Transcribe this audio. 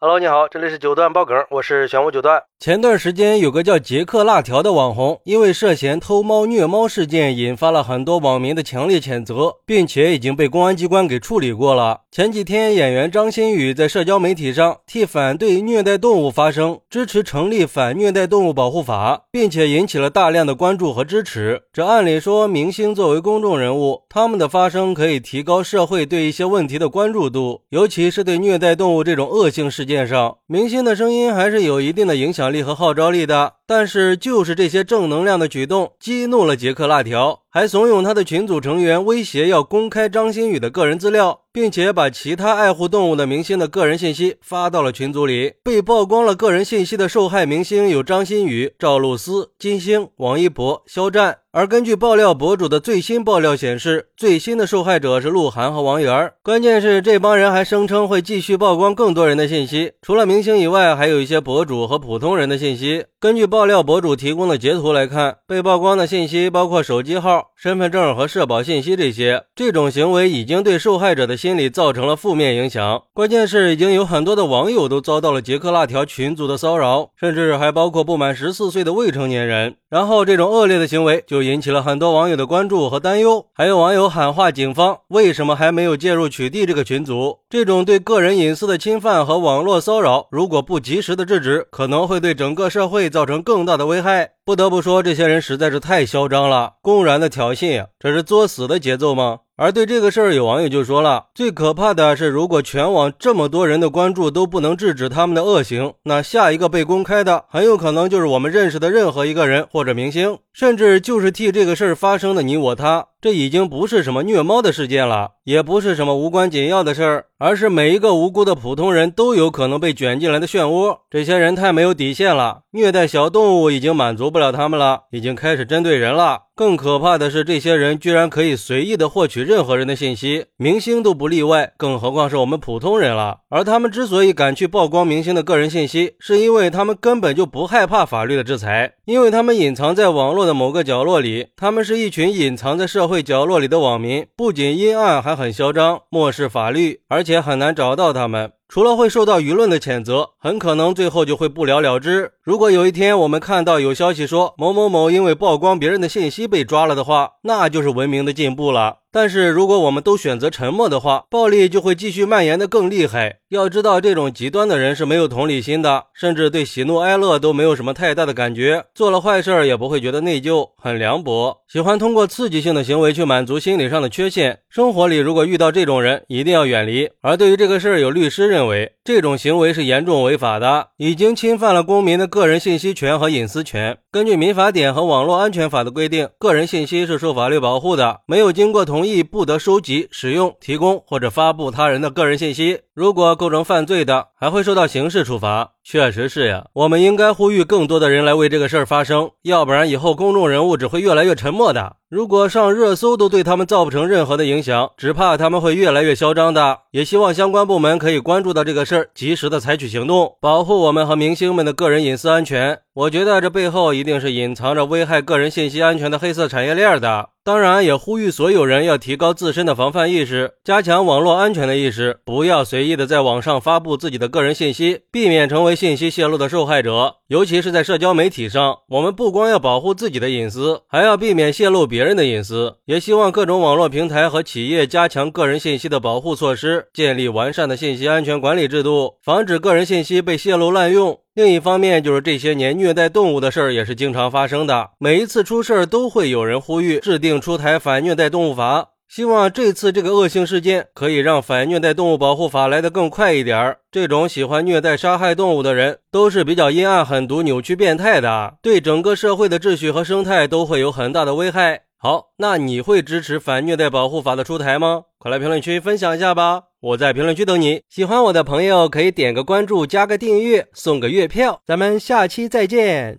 Hello，你好，这里是九段爆梗，我是玄武九段。前段时间有个叫杰克辣条的网红，因为涉嫌偷猫虐猫事件，引发了很多网民的强烈谴责，并且已经被公安机关给处理过了。前几天，演员张馨予在社交媒体上替反对虐待动物发声，支持成立反虐待动物保护法，并且引起了大量的关注和支持。这按理说，明星作为公众人物，他们的发声可以提高社会对一些问题的关注度，尤其是对虐待动物这种恶性事。介绍，明星的声音还是有一定的影响力和号召力的。但是，就是这些正能量的举动激怒了杰克辣条，还怂恿他的群组成员威胁要公开张馨予的个人资料，并且把其他爱护动物的明星的个人信息发到了群组里。被曝光了个人信息的受害明星有张馨予、赵露思、金星、王一博、肖战。而根据爆料博主的最新爆料显示，最新的受害者是鹿晗和王源。关键是这帮人还声称会继续曝光更多人的信息，除了明星以外，还有一些博主和普通人的信息。根据爆料博主提供的截图来看，被曝光的信息包括手机号、身份证和社保信息这些。这种行为已经对受害者的心理造成了负面影响。关键是，已经有很多的网友都遭到了杰克辣条群组的骚扰，甚至还包括不满十四岁的未成年人。然后，这种恶劣的行为就引起了很多网友的关注和担忧，还有网友喊话警方：为什么还没有介入取缔这个群组？这种对个人隐私的侵犯和网络骚扰，如果不及时的制止，可能会对整个社会造成更大的危害。不得不说，这些人实在是太嚣张了，公然的挑衅，这是作死的节奏吗？而对这个事儿，有网友就说了：最可怕的是，如果全网这么多人的关注都不能制止他们的恶行，那下一个被公开的很有可能就是我们认识的任何一个人或者明星，甚至就是替这个事儿发生的你我他。这已经不是什么虐猫的事件了，也不是什么无关紧要的事儿，而是每一个无辜的普通人都有可能被卷进来的漩涡。这些人太没有底线了，虐待小动物已经满足不不了他们了，已经开始针对人了。更可怕的是，这些人居然可以随意的获取任何人的信息，明星都不例外，更何况是我们普通人了。而他们之所以敢去曝光明星的个人信息，是因为他们根本就不害怕法律的制裁，因为他们隐藏在网络的某个角落里，他们是一群隐藏在社会角落里的网民，不仅阴暗，还很嚣张，漠视法律，而且很难找到他们。除了会受到舆论的谴责，很可能最后就会不了了之。如果有一天我们看到有消息说某某某因为曝光别人的信息被抓了的话，那就是文明的进步了。但是如果我们都选择沉默的话，暴力就会继续蔓延的更厉害。要知道，这种极端的人是没有同理心的，甚至对喜怒哀乐都没有什么太大的感觉，做了坏事也不会觉得内疚，很凉薄，喜欢通过刺激性的行为去满足心理上的缺陷。生活里如果遇到这种人，一定要远离。而对于这个事儿，有律师认为这种行为是严重违法的，已经侵犯了公民的个人信息权和隐私权。根据民法典和网络安全法的规定，个人信息是受法律保护的，没有经过同同意不得收集、使用、提供或者发布他人的个人信息。如果构成犯罪的，还会受到刑事处罚。确实是呀，我们应该呼吁更多的人来为这个事儿发声，要不然以后公众人物只会越来越沉默的。如果上热搜都对他们造不成任何的影响，只怕他们会越来越嚣张的。也希望相关部门可以关注到这个事儿，及时的采取行动，保护我们和明星们的个人隐私安全。我觉得这背后一定是隐藏着危害个人信息安全的黑色产业链的。当然，也呼吁所有人要提高自身的防范意识，加强网络安全的意识，不要随意的在网上发布自己的个人信息，避免成为信息泄露的受害者。尤其是在社交媒体上，我们不光要保护自己的隐私，还要避免泄露别人的隐私。也希望各种网络平台和企业加强个人信息的保护措施，建立完善的信息安全管理制度，防止个人信息被泄露滥用。另一方面，就是这些年虐待动物的事儿也是经常发生的。每一次出事儿，都会有人呼吁制定出台反虐待动物法。希望这次这个恶性事件可以让反虐待动物保护法来得更快一点儿。这种喜欢虐待、杀害动物的人，都是比较阴暗、狠毒、扭曲、变态的，对整个社会的秩序和生态都会有很大的危害。好，那你会支持反虐待保护法的出台吗？快来评论区分享一下吧！我在评论区等你。喜欢我的朋友可以点个关注，加个订阅，送个月票。咱们下期再见。